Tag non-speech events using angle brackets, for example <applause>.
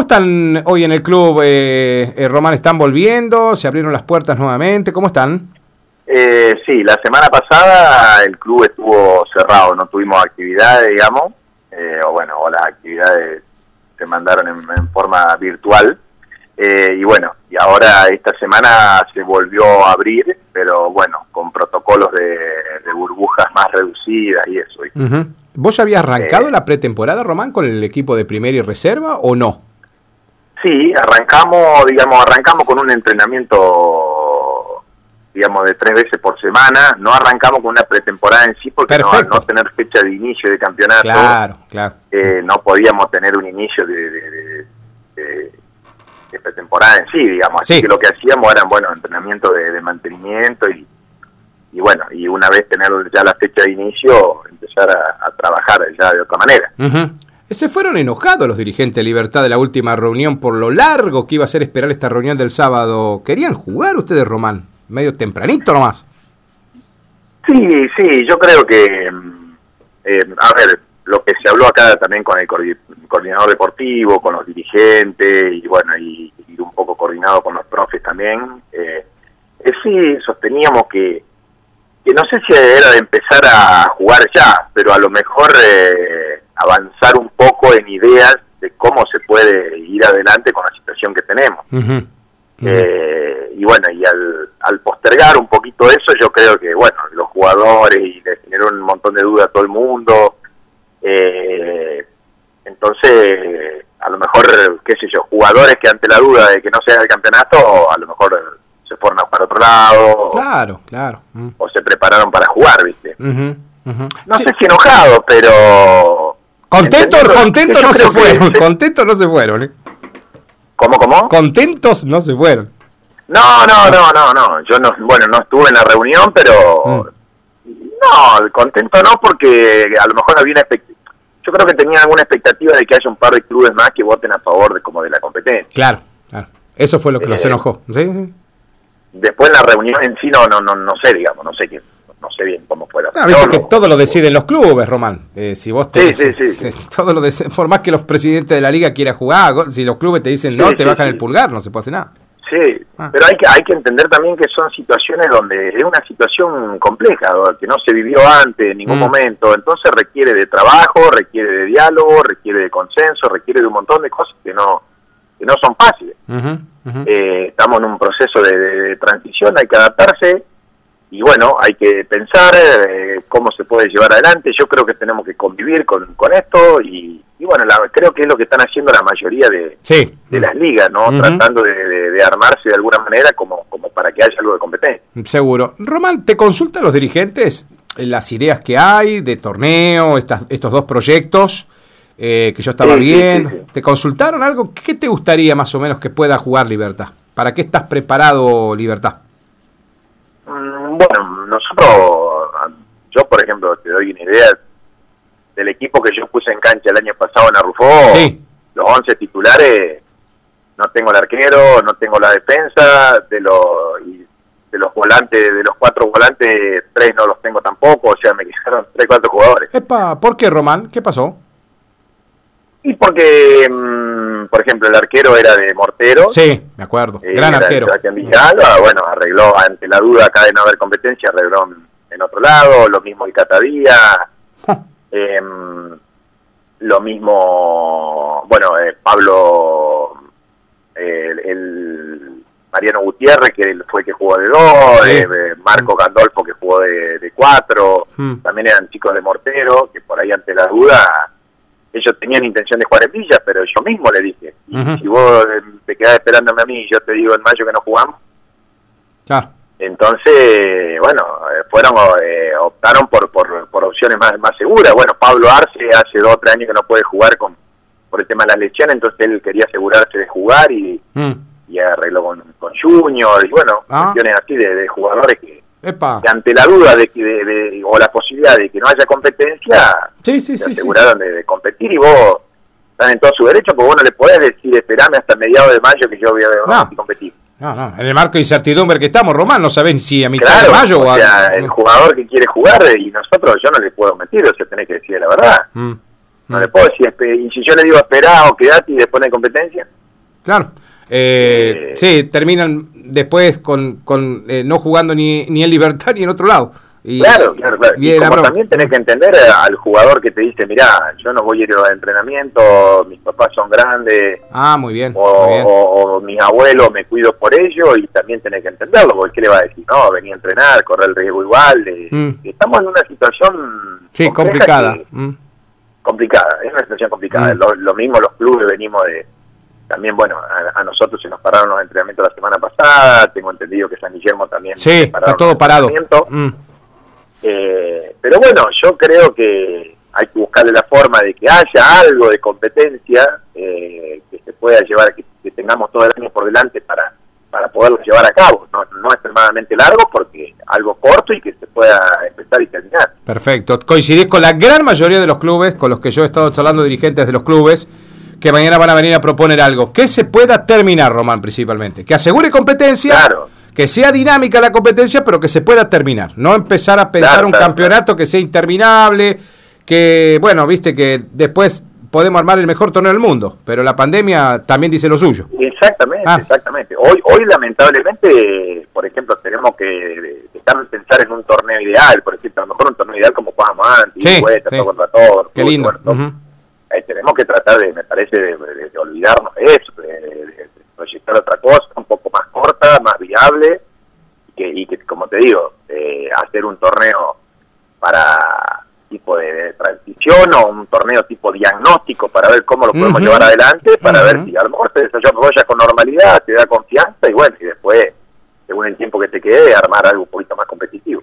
¿Cómo están hoy en el club, eh, eh, Román? ¿Están volviendo? ¿Se abrieron las puertas nuevamente? ¿Cómo están? Eh, sí, la semana pasada el club estuvo cerrado, no tuvimos actividades, digamos, eh, o bueno, o las actividades se mandaron en, forma virtual. Eh, y bueno, y ahora esta semana se volvió a abrir, pero bueno, con protocolos de, burbujas más reducidas y eso. ¿Vos ya habías arrancado la pretemporada, Román, con el equipo de primera y reserva o no? Sí, arrancamos, digamos, arrancamos con un entrenamiento, digamos, de tres veces por semana. No arrancamos con una pretemporada en sí porque no, no tener fecha de inicio de campeonato, claro, claro. Eh, no podíamos tener un inicio de, de, pretemporada en sí, digamos. Así que lo que hacíamos eran, bueno, entrenamiento de, mantenimiento y, y bueno, y una vez tener ya la fecha de inicio, empezar a, trabajar ya de otra manera. Se fueron enojados los dirigentes de Libertad de la última reunión por lo largo que iba a ser esperar esta reunión del sábado. ¿Querían jugar ustedes, Román? Medio tempranito nomás. Sí, sí, yo creo que, mm, eh, a ver, lo que se habló acá también con el coordinador deportivo, con los dirigentes y bueno, y, un poco coordinado con los profes también, eh, es sí sosteníamos que, que no sé si era de empezar a jugar ya, pero a lo mejor... Eh, avanzar un poco en ideas de cómo se puede ir adelante con la situación que tenemos. Eh, y bueno, y al, postergar un poquito eso, yo creo que, bueno, los jugadores y le generó un montón de dudas a todo el mundo. Eh, entonces, a lo mejor, qué sé yo, jugadores que ante la duda de que no sea el campeonato, a lo mejor se fueron para otro lado. Claro, claro. O se prepararon para jugar, ¿viste? No sé si enojado, pero Contentos, contentos no se fueron, <laughs> contentos no se fueron. ¿eh? ¿Cómo, cómo? Contentos no se fueron. No, no, no, no, no. Yo no, bueno, no estuve en la reunión, pero mm. no, contento no, porque a lo mejor había una expectativa. Yo creo que tenía alguna expectativa de que haya un par de clubes más que voten a favor de como de la competencia. Claro, claro. Eso fue lo que los eh, enojó. ¿Sí? Después la reunión en sí no, no, no, no sé, digamos, no sé qué no sé bien cómo fuera. Ah, que todo lo deciden los clubes, Román. Eh, si vos te, sí, sí, sí, <laughs> todo lo por más que los presidentes de la liga quieran jugar, si los clubes te dicen no, te bajan el pulgar, no se puede hacer nada. Sí, ah. pero hay que, hay que entender también que son situaciones donde es una situación compleja, que no se vivió antes en ningún mm. momento, entonces requiere de trabajo, requiere de diálogo, requiere de consenso, requiere de un montón de cosas que no, que no son fáciles. Eh, estamos en un proceso de transición, hay que adaptarse, y bueno, hay que pensar eh, cómo se puede llevar adelante. Yo creo que tenemos que convivir con, con esto y, bueno, creo que es lo que están haciendo la mayoría de, de las ligas, ¿no? Tratando de, armarse de alguna manera como, como para que haya algo de competencia. Seguro. Román, ¿te consultan los dirigentes las ideas que hay de torneo, estas, estos dos proyectos? Eh, que yo estaba bien. ¿Te consultaron algo? ¿Qué te gustaría más o menos que pueda jugar Libertad? ¿Para qué estás preparado Libertad? Bueno, nosotros, yo por ejemplo, te doy una idea del equipo que yo puse en cancha el año pasado en Arrufó, los 11 titulares, no tengo el arquero, no tengo la defensa, de los de los volantes, de los cuatro volantes, tres no los tengo tampoco, o sea, me quedaron tres, cuatro jugadores. Epa, ¿por qué, Román? ¿Qué pasó? Y porque, mm, por ejemplo, el arquero era de Mortero. Sí, me acuerdo. Eh, Gran arquero. Bueno, arregló ante la duda acá de no haber competencia, arregló en, otro lado. Lo mismo el Catadía. Em, lo mismo, bueno, eh, Pablo, el, Mariano Gutiérrez, que fue el que jugó de dos. Eh, Marco Gandolfo, que jugó de, de cuatro. Hmm. También eran chicos de Mortero, que por ahí ante la duda ellos tenían intención de jugar en Villa, pero yo mismo le dije, si vos eh, te quedás esperándome a mí y yo te digo en mayo que no jugamos, entonces, bueno, eh, fueron eh, optaron por, por, opciones más, más seguras. Bueno, Pablo Arce hace dos o tres años que no puede jugar con por el tema de la lesión, entonces él quería asegurarse de jugar y, mm. y arregló con, con Junior, y bueno, ah. cuestiones así de jugadores que que ante la duda de, que, o la posibilidad de que no haya competencia, sí, sí, se aseguraron De, competir y vos están en todo su derecho, porque vos no le podés decir esperame hasta mediados de mayo que yo voy a, competir. No, no, en el marco de incertidumbre que estamos, Román, no saben si a mitad de mayo o, sea, el jugador que quiere jugar y nosotros, yo no le puedo mentir, o sea, tenés que decir la verdad. Mm, No le puedo decir, y si yo le digo esperá o quedate y después no hay competencia. Claro. Eh, sí, terminan después con, con eh, no jugando ni, ni en Libertad ni en otro lado. Y, claro, claro, claro. Y, como también tenés que entender al jugador que te dice, mira, yo no voy a ir a entrenamiento, mis papás son grandes. Ah, muy bien. O, mis abuelos me cuido por ellos y también tenés que entenderlo, porque ¿qué le va a decir? No, venía a entrenar, correr el riesgo igual. Mm. Estamos en una situación... Sí, complicada. Mm. Complicada, es una situación complicada. Mm. Lo, mismo los clubes venimos de... También, bueno, a, nosotros se nos pararon los entrenamientos la semana pasada, tengo entendido que San Guillermo también... Sí, está todo parado. Eh, pero bueno, yo creo que hay que buscarle la forma de que haya algo de competencia eh, que se pueda llevar, que, tengamos todo el año por delante para, para poderlo llevar a cabo. No, no extremadamente largo, porque algo corto y que se pueda empezar y terminar. Perfecto. Coincidís con la gran mayoría de los clubes, con los que yo he estado charlando, dirigentes de los clubes, que mañana van a venir a proponer algo que se pueda terminar, Román, principalmente. Que asegure competencia. Claro que sea dinámica la competencia, pero que se pueda terminar. No empezar a pensar un campeonato que sea interminable, que, bueno, viste que después podemos armar el mejor torneo del mundo, pero la pandemia también dice lo suyo. Exactamente, ah. exactamente. Hoy, hoy lamentablemente, por ejemplo, tenemos que dejar de pensar en un torneo ideal, por ejemplo, a lo mejor un torneo ideal como jugamos antes, sí, todo contra todo. Qué lindo. tenemos que tratar de, me parece, de, olvidarnos de eso, de, proyectar otra cosa, un poco más corta, más viable, y que, como te digo, eh, hacer un torneo para tipo de, transición o un torneo tipo diagnóstico para ver cómo lo podemos llevar adelante, para ver si a lo mejor se desarrolla con normalidad, te da confianza y bueno, y después, según el tiempo que te quede, armar algo un poquito más competitivo.